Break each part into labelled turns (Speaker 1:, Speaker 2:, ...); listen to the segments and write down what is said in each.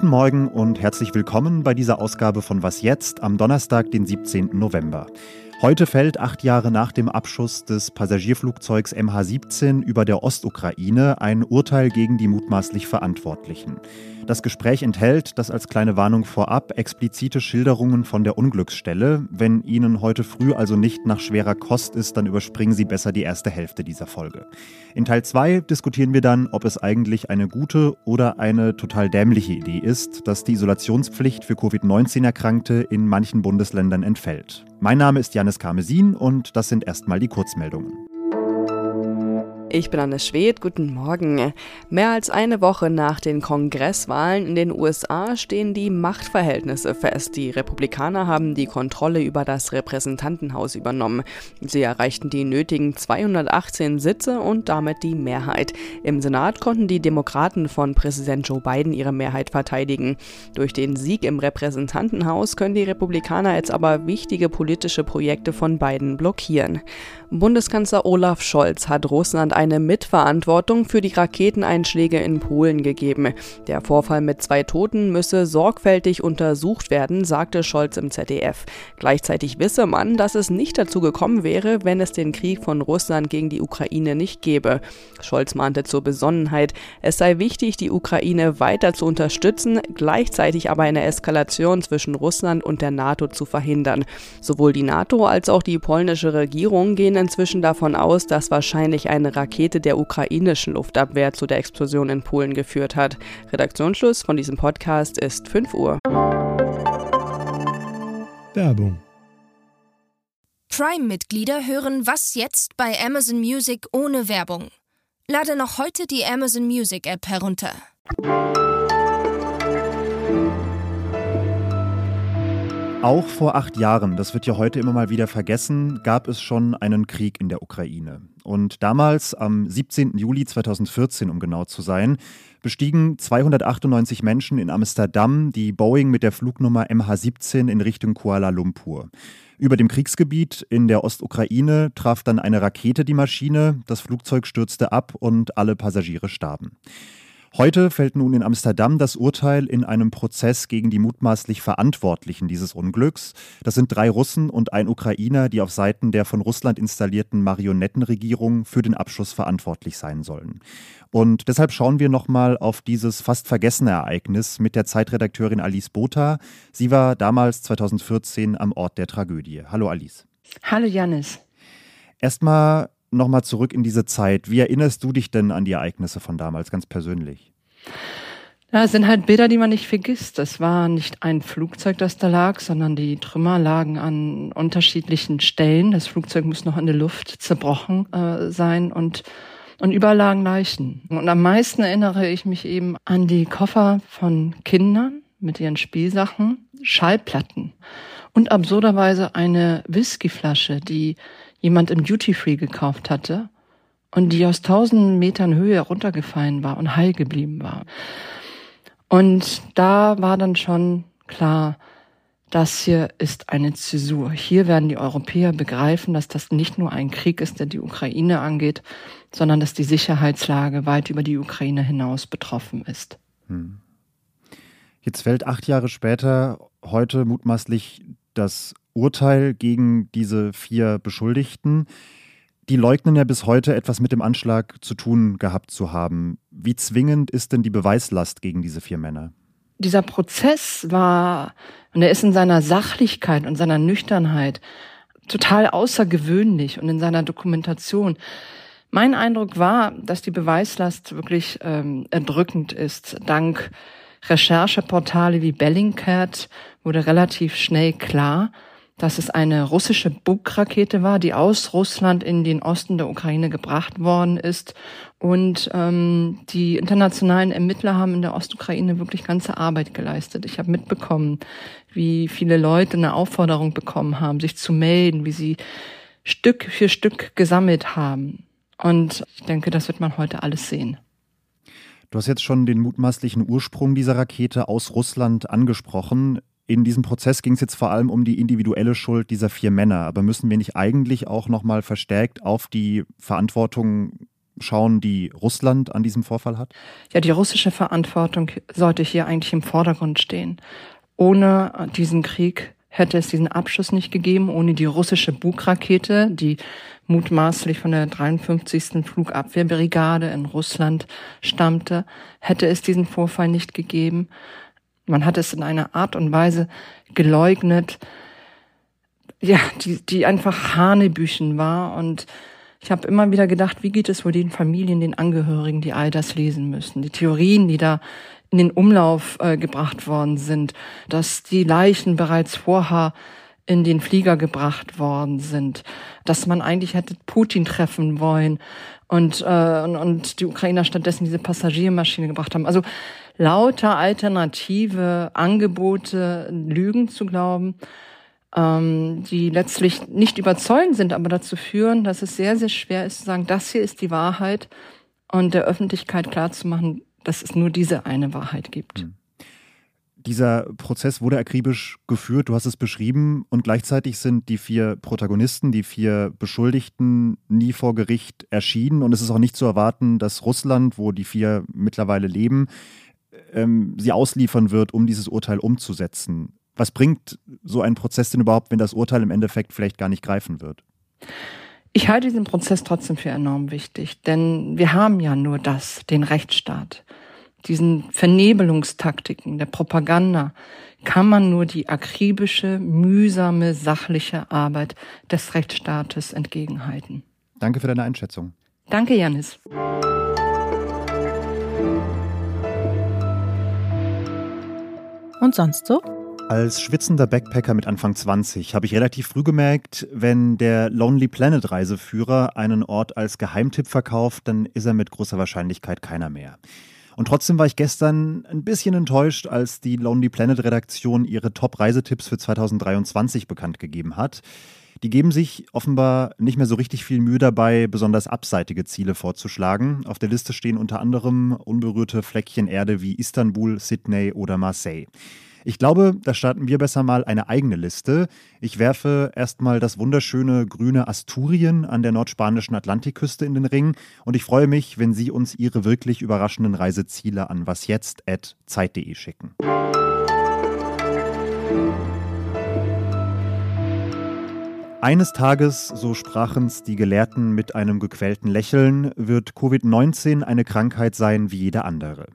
Speaker 1: Guten Morgen und herzlich willkommen bei dieser Ausgabe von Was jetzt am Donnerstag, den 17. November. Heute fällt acht Jahre nach dem Abschuss des Passagierflugzeugs MH17 über der Ostukraine ein Urteil gegen die mutmaßlich Verantwortlichen. Das Gespräch enthält, das als kleine Warnung vorab, explizite Schilderungen von der Unglücksstelle. Wenn Ihnen heute früh also nicht nach schwerer Kost ist, dann überspringen Sie besser die erste Hälfte dieser Folge. In Teil 2 diskutieren wir dann, ob es eigentlich eine gute oder eine total dämliche Idee ist, dass die Isolationspflicht für Covid-19-Erkrankte in manchen Bundesländern entfällt. Mein Name ist Janis Karmesin und das sind erstmal die Kurzmeldungen.
Speaker 2: Ich bin Anne Schwedt, guten Morgen. Mehr als eine Woche nach den Kongresswahlen in den USA stehen die Machtverhältnisse fest. Die Republikaner haben die Kontrolle über das Repräsentantenhaus übernommen. Sie erreichten die nötigen 218 Sitze und damit die Mehrheit. Im Senat konnten die Demokraten von Präsident Joe Biden ihre Mehrheit verteidigen. Durch den Sieg im Repräsentantenhaus können die Republikaner jetzt aber wichtige politische Projekte von Biden blockieren. Bundeskanzler Olaf Scholz hat Russland eine Mitverantwortung für die Raketeneinschläge in Polen gegeben. Der Vorfall mit zwei Toten müsse sorgfältig untersucht werden, sagte Scholz im ZDF. Gleichzeitig wisse man, dass es nicht dazu gekommen wäre, wenn es den Krieg von Russland gegen die Ukraine nicht gäbe. Scholz mahnte zur Besonnenheit, es sei wichtig, die Ukraine weiter zu unterstützen, gleichzeitig aber eine Eskalation zwischen Russland und der NATO zu verhindern. Sowohl die NATO als auch die polnische Regierung gehen inzwischen davon aus, dass wahrscheinlich eine Rakete der ukrainischen Luftabwehr zu der Explosion in Polen geführt hat. Redaktionsschluss von diesem Podcast ist 5 Uhr.
Speaker 3: Werbung.
Speaker 4: Prime-Mitglieder hören Was jetzt bei Amazon Music ohne Werbung. Lade noch heute die Amazon Music App herunter.
Speaker 1: Auch vor acht Jahren, das wird ja heute immer mal wieder vergessen, gab es schon einen Krieg in der Ukraine. Und damals, am 17. Juli 2014, um genau zu sein, bestiegen 298 Menschen in Amsterdam die Boeing mit der Flugnummer MH17 in Richtung Kuala Lumpur. Über dem Kriegsgebiet in der Ostukraine traf dann eine Rakete die Maschine, das Flugzeug stürzte ab und alle Passagiere starben. Heute fällt nun in Amsterdam das Urteil in einem Prozess gegen die mutmaßlich Verantwortlichen dieses Unglücks. Das sind drei Russen und ein Ukrainer, die auf Seiten der von Russland installierten Marionettenregierung für den Abschuss verantwortlich sein sollen. Und deshalb schauen wir nochmal auf dieses fast vergessene Ereignis mit der Zeitredakteurin Alice Botha. Sie war damals 2014 am Ort der Tragödie. Hallo Alice.
Speaker 5: Hallo Janis.
Speaker 1: Erstmal nochmal zurück in diese Zeit. Wie erinnerst du dich denn an die Ereignisse von damals ganz persönlich?
Speaker 5: Ja, es sind halt Bilder, die man nicht vergisst. Es war nicht ein Flugzeug, das da lag, sondern die Trümmer lagen an unterschiedlichen Stellen. Das Flugzeug muss noch in der Luft zerbrochen äh, sein und und überall Leichen. Und am meisten erinnere ich mich eben an die Koffer von Kindern mit ihren Spielsachen, Schallplatten und absurderweise eine Whiskyflasche, die jemand im Duty Free gekauft hatte und die aus tausenden Metern Höhe runtergefallen war und heil geblieben war. Und da war dann schon klar, das hier ist eine Zäsur. Hier werden die Europäer begreifen, dass das nicht nur ein Krieg ist, der die Ukraine angeht, sondern dass die Sicherheitslage weit über die Ukraine hinaus betroffen ist. Hm.
Speaker 1: Jetzt fällt acht Jahre später heute mutmaßlich das Urteil gegen diese vier Beschuldigten. Die leugnen ja bis heute etwas mit dem Anschlag zu tun gehabt zu haben. Wie zwingend ist denn die Beweislast gegen diese vier Männer?
Speaker 5: Dieser Prozess war, und er ist in seiner Sachlichkeit und seiner Nüchternheit total außergewöhnlich und in seiner Dokumentation. Mein Eindruck war, dass die Beweislast wirklich ähm, erdrückend ist. Dank Rechercheportale wie Bellingcat wurde relativ schnell klar, dass es eine russische Bug-Rakete war, die aus Russland in den Osten der Ukraine gebracht worden ist. Und ähm, die internationalen Ermittler haben in der Ostukraine wirklich ganze Arbeit geleistet. Ich habe mitbekommen, wie viele Leute eine Aufforderung bekommen haben, sich zu melden, wie sie Stück für Stück gesammelt haben. Und ich denke, das wird man heute alles sehen.
Speaker 1: Du hast jetzt schon den mutmaßlichen Ursprung dieser Rakete aus Russland angesprochen. In diesem Prozess ging es jetzt vor allem um die individuelle Schuld dieser vier Männer. Aber müssen wir nicht eigentlich auch nochmal verstärkt auf die Verantwortung schauen, die Russland an diesem Vorfall hat?
Speaker 5: Ja, die russische Verantwortung sollte hier eigentlich im Vordergrund stehen. Ohne diesen Krieg hätte es diesen Abschuss nicht gegeben, ohne die russische Bug-Rakete, die mutmaßlich von der 53. Flugabwehrbrigade in Russland stammte, hätte es diesen Vorfall nicht gegeben. Man hat es in einer Art und Weise geleugnet, ja, die, die einfach Hanebüchen war. Und ich habe immer wieder gedacht, wie geht es wohl den Familien, den Angehörigen, die all das lesen müssen? Die Theorien, die da in den Umlauf äh, gebracht worden sind, dass die Leichen bereits vorher in den Flieger gebracht worden sind, dass man eigentlich hätte Putin treffen wollen und, äh, und, und die Ukrainer stattdessen diese Passagiermaschine gebracht haben. Also lauter alternative Angebote, Lügen zu glauben, ähm, die letztlich nicht überzeugend sind, aber dazu führen, dass es sehr, sehr schwer ist zu sagen, das hier ist die Wahrheit und der Öffentlichkeit klarzumachen, dass es nur diese eine Wahrheit gibt. Mhm.
Speaker 1: Dieser Prozess wurde akribisch geführt, du hast es beschrieben, und gleichzeitig sind die vier Protagonisten, die vier Beschuldigten nie vor Gericht erschienen. Und es ist auch nicht zu erwarten, dass Russland, wo die vier mittlerweile leben, ähm, sie ausliefern wird, um dieses Urteil umzusetzen. Was bringt so ein Prozess denn überhaupt, wenn das Urteil im Endeffekt vielleicht gar nicht greifen wird?
Speaker 5: Ich halte diesen Prozess trotzdem für enorm wichtig, denn wir haben ja nur das, den Rechtsstaat. Diesen Vernebelungstaktiken der Propaganda kann man nur die akribische, mühsame, sachliche Arbeit des Rechtsstaates entgegenhalten.
Speaker 1: Danke für deine Einschätzung.
Speaker 5: Danke, Janis.
Speaker 3: Und sonst so?
Speaker 1: Als schwitzender Backpacker mit Anfang 20 habe ich relativ früh gemerkt, wenn der Lonely Planet Reiseführer einen Ort als Geheimtipp verkauft, dann ist er mit großer Wahrscheinlichkeit keiner mehr. Und trotzdem war ich gestern ein bisschen enttäuscht, als die Lonely Planet Redaktion ihre Top-Reisetipps für 2023 bekannt gegeben hat. Die geben sich offenbar nicht mehr so richtig viel Mühe dabei, besonders abseitige Ziele vorzuschlagen. Auf der Liste stehen unter anderem unberührte Fleckchen Erde wie Istanbul, Sydney oder Marseille. Ich glaube, da starten wir besser mal eine eigene Liste. Ich werfe erstmal das wunderschöne grüne Asturien an der nordspanischen Atlantikküste in den Ring und ich freue mich, wenn Sie uns Ihre wirklich überraschenden Reiseziele an wasjetzt.zeit.de schicken. Eines Tages, so sprachen's die Gelehrten mit einem gequälten Lächeln, wird Covid-19 eine Krankheit sein wie jede andere.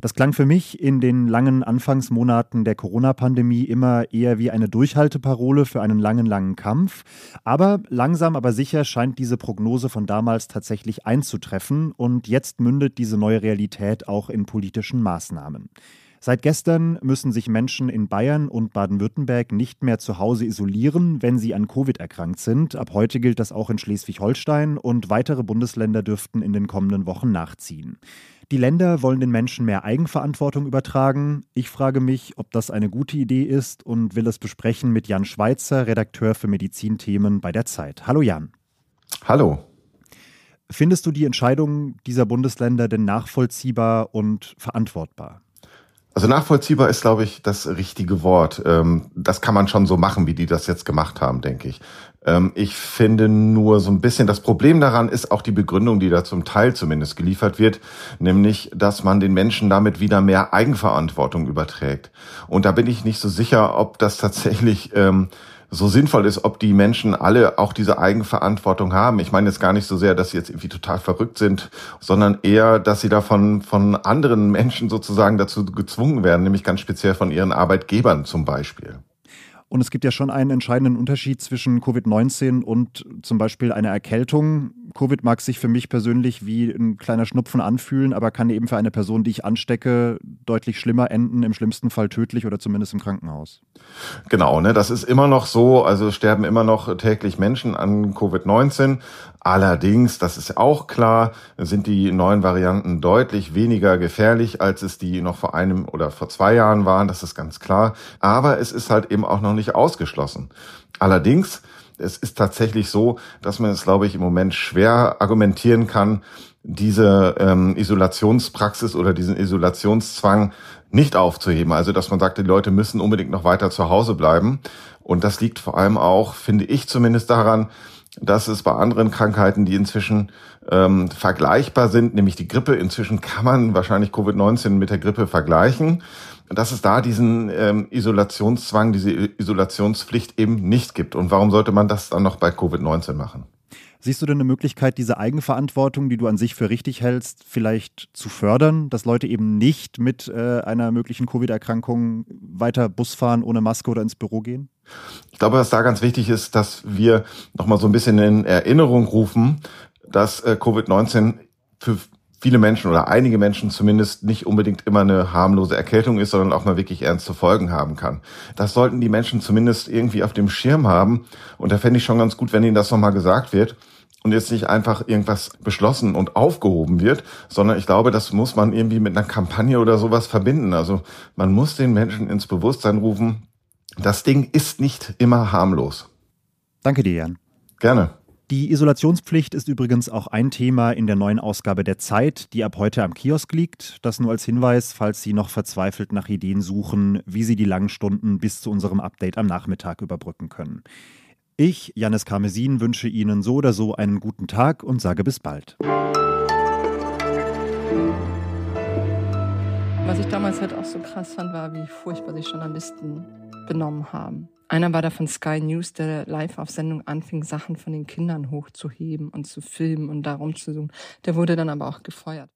Speaker 1: Das klang für mich in den langen Anfangsmonaten der Corona-Pandemie immer eher wie eine Durchhalteparole für einen langen, langen Kampf. Aber langsam, aber sicher scheint diese Prognose von damals tatsächlich einzutreffen und jetzt mündet diese neue Realität auch in politischen Maßnahmen. Seit gestern müssen sich Menschen in Bayern und Baden-Württemberg nicht mehr zu Hause isolieren, wenn sie an Covid erkrankt sind. Ab heute gilt das auch in Schleswig-Holstein und weitere Bundesländer dürften in den kommenden Wochen nachziehen. Die Länder wollen den Menschen mehr Eigenverantwortung übertragen. Ich frage mich, ob das eine gute Idee ist und will es besprechen mit Jan Schweitzer, Redakteur für Medizinthemen bei der Zeit. Hallo Jan.
Speaker 6: Hallo.
Speaker 1: Findest du die Entscheidung dieser Bundesländer denn nachvollziehbar und verantwortbar?
Speaker 6: Also nachvollziehbar ist, glaube ich, das richtige Wort. Ähm, das kann man schon so machen, wie die das jetzt gemacht haben, denke ich. Ähm, ich finde nur so ein bisschen, das Problem daran ist auch die Begründung, die da zum Teil zumindest geliefert wird, nämlich, dass man den Menschen damit wieder mehr Eigenverantwortung überträgt. Und da bin ich nicht so sicher, ob das tatsächlich ähm, so sinnvoll ist, ob die Menschen alle auch diese Eigenverantwortung haben. Ich meine jetzt gar nicht so sehr, dass sie jetzt irgendwie total verrückt sind, sondern eher, dass sie davon von anderen Menschen sozusagen dazu gezwungen werden, nämlich ganz speziell von ihren Arbeitgebern zum Beispiel.
Speaker 1: Und es gibt ja schon einen entscheidenden Unterschied zwischen Covid-19 und zum Beispiel einer Erkältung. Covid mag sich für mich persönlich wie ein kleiner Schnupfen anfühlen, aber kann eben für eine Person, die ich anstecke, deutlich schlimmer enden, im schlimmsten Fall tödlich oder zumindest im Krankenhaus.
Speaker 6: Genau, ne, das ist immer noch so. Also sterben immer noch täglich Menschen an Covid-19. Allerdings, das ist auch klar, sind die neuen Varianten deutlich weniger gefährlich, als es die noch vor einem oder vor zwei Jahren waren. Das ist ganz klar. Aber es ist halt eben auch noch nicht ausgeschlossen. Allerdings, es ist tatsächlich so, dass man es, glaube ich, im Moment schwer argumentieren kann, diese ähm, Isolationspraxis oder diesen Isolationszwang nicht aufzuheben. Also, dass man sagt, die Leute müssen unbedingt noch weiter zu Hause bleiben. Und das liegt vor allem auch, finde ich zumindest daran, dass es bei anderen Krankheiten, die inzwischen ähm, vergleichbar sind, nämlich die Grippe, inzwischen kann man wahrscheinlich Covid-19 mit der Grippe vergleichen, dass es da diesen ähm, Isolationszwang, diese Isolationspflicht eben nicht gibt. Und warum sollte man das dann noch bei Covid-19 machen?
Speaker 1: Siehst du denn eine Möglichkeit, diese Eigenverantwortung, die du an sich für richtig hältst, vielleicht zu fördern, dass Leute eben nicht mit äh, einer möglichen Covid-Erkrankung weiter Bus fahren ohne Maske oder ins Büro gehen?
Speaker 6: Ich glaube, was da ganz wichtig ist, dass wir nochmal so ein bisschen in Erinnerung rufen, dass äh, Covid-19 für viele Menschen oder einige Menschen zumindest nicht unbedingt immer eine harmlose Erkältung ist, sondern auch mal wirklich ernste Folgen haben kann. Das sollten die Menschen zumindest irgendwie auf dem Schirm haben. Und da fände ich schon ganz gut, wenn ihnen das nochmal gesagt wird und jetzt nicht einfach irgendwas beschlossen und aufgehoben wird, sondern ich glaube, das muss man irgendwie mit einer Kampagne oder sowas verbinden. Also man muss den Menschen ins Bewusstsein rufen, das Ding ist nicht immer harmlos.
Speaker 1: Danke dir, Jan.
Speaker 6: Gerne.
Speaker 1: Die Isolationspflicht ist übrigens auch ein Thema in der neuen Ausgabe der Zeit, die ab heute am Kiosk liegt. Das nur als Hinweis, falls Sie noch verzweifelt nach Ideen suchen, wie Sie die langen Stunden bis zu unserem Update am Nachmittag überbrücken können. Ich, Janis Karmesin, wünsche Ihnen so oder so einen guten Tag und sage bis bald.
Speaker 5: Was ich damals halt auch so krass fand, war, wie furchtbar sich Journalisten benommen haben. Einer war da von Sky News, der live auf Sendung anfing, Sachen von den Kindern hochzuheben und zu filmen und darum zu suchen. Der wurde dann aber auch gefeuert.